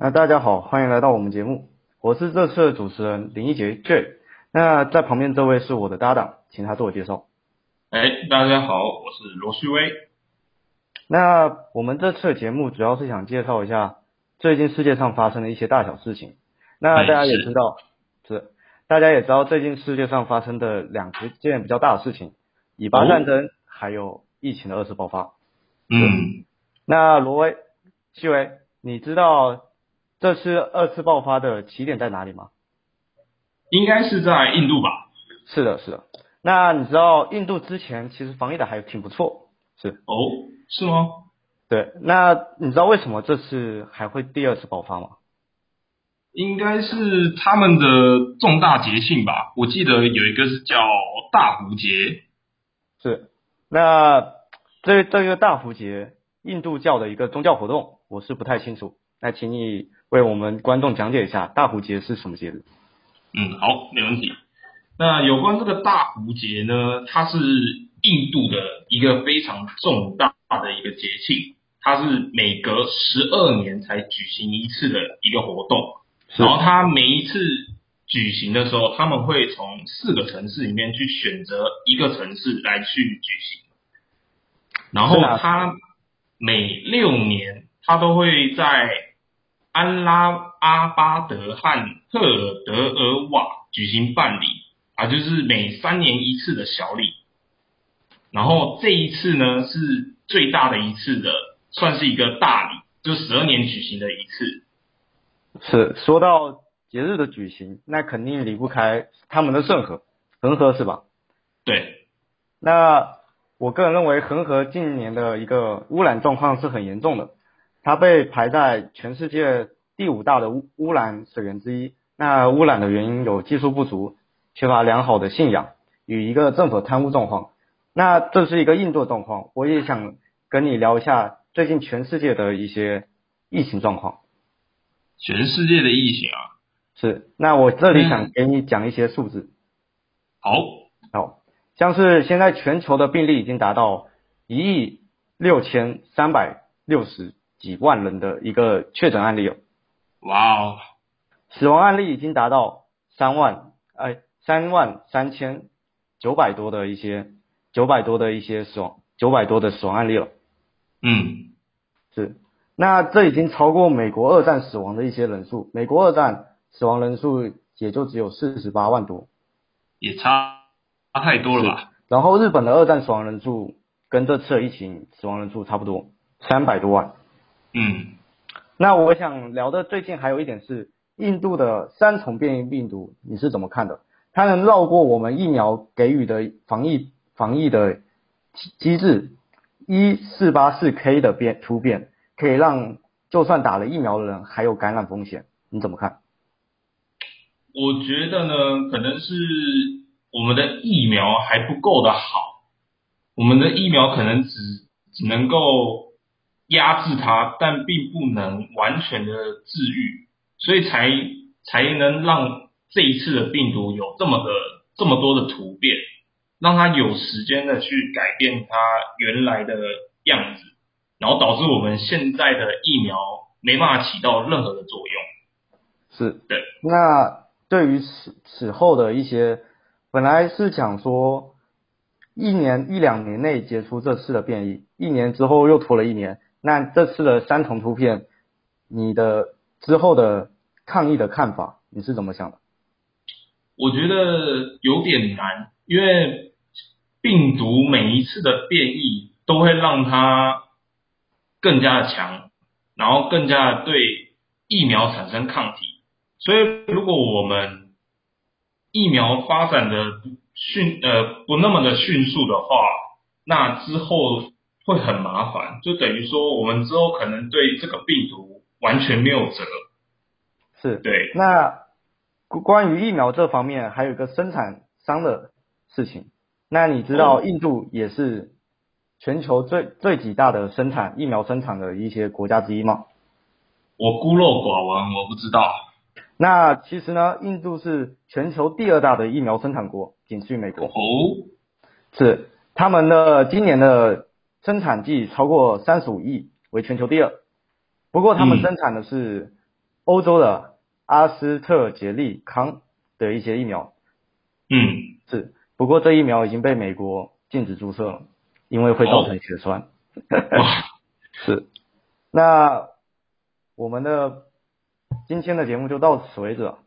那大家好，欢迎来到我们节目，我是这次的主持人林一杰 J。那在旁边这位是我的搭档，请他自我介绍。哎，大家好，我是罗旭威。那我们这次的节目主要是想介绍一下最近世界上发生的一些大小事情。那大家也知道，是大家也知道最近世界上发生的两件比较大的事情，以巴战争还有疫情的二次爆发。嗯，那罗威、旭威，你知道这次二次爆发的起点在哪里吗？应该是在印度吧？是的，是的。那你知道印度之前其实防疫的还挺不错，是哦，是吗？对。那你知道为什么这次还会第二次爆发吗？应该是他们的重大节庆吧？我记得有一个是叫大壶节。是。那这这个大壶节，印度教的一个宗教活动，我是不太清楚。那请你为我们观众讲解一下大壶节是什么节日？嗯，好，没问题。那有关这个大壶节呢，它是印度的一个非常重大的一个节庆，它是每隔十二年才举行一次的一个活动。然后它每一次举行的时候，他们会从四个城市里面去选择一个城市来去举行。然后它每六年，它都会在安拉阿巴德和赫尔德尔瓦举行办理啊，就是每三年一次的小礼。然后这一次呢是最大的一次的，算是一个大礼，就十二年举行的一次。是说到节日的举行，那肯定离不开他们的圣河，恒河是吧？对。那我个人认为，恒河近年的一个污染状况是很严重的，它被排在全世界第五大的污污染水源之一。那污染的原因有技术不足、缺乏良好的信仰与一个政府贪污状况。那这是一个印度状况，我也想跟你聊一下最近全世界的一些疫情状况。全世界的疫情啊，是。那我这里想给你讲一些数字。好，好，像是现在全球的病例已经达到一亿六千三百六十几万人的一个确诊案例哦。哇哦！死亡案例已经达到三万，哎，三万三千九百多的一些九百多的一些死亡，九百多的死亡案例了。嗯，是。那这已经超过美国二战死亡的一些人数，美国二战死亡人数也就只有四十八万多，也差差太多了吧？然后日本的二战死亡人数跟这次的疫情死亡人数差不多，三百多万。嗯，那我想聊的最近还有一点是印度的三重变异病毒，你是怎么看的？它能绕过我们疫苗给予的防疫防疫的机制，一四八四 K 的变突变。可以让就算打了疫苗的人还有感染风险，你怎么看？我觉得呢，可能是我们的疫苗还不够的好，我们的疫苗可能只只能够压制它，但并不能完全的治愈，所以才才能让这一次的病毒有这么的这么多的突变，让它有时间的去改变它原来的样子。然后导致我们现在的疫苗没办法起到任何的作用。是，对。那对于此此后的一些，本来是想说一年一两年内结束这次的变异，一年之后又拖了一年。那这次的三重突变，你的之后的抗疫的看法，你是怎么想的？我觉得有点难，因为病毒每一次的变异都会让它。更加的强，然后更加的对疫苗产生抗体，所以如果我们疫苗发展的迅呃不那么的迅速的话，那之后会很麻烦，就等于说我们之后可能对这个病毒完全没有辙。是对。那关于疫苗这方面，还有一个生产商的事情，那你知道印度也是。全球最最几大的生产疫苗生产的一些国家之一吗？我孤陋寡闻，我不知道。那其实呢，印度是全球第二大的疫苗生产国，仅次于美国。哦，是他们的今年的生产计超过三十五亿，为全球第二。不过他们生产的是欧洲的阿斯特捷利康的一些疫苗，嗯，是，不过这疫苗已经被美国禁止注射了，因为会造成血栓。哇，是，那我们的今天的节目就到此为止了。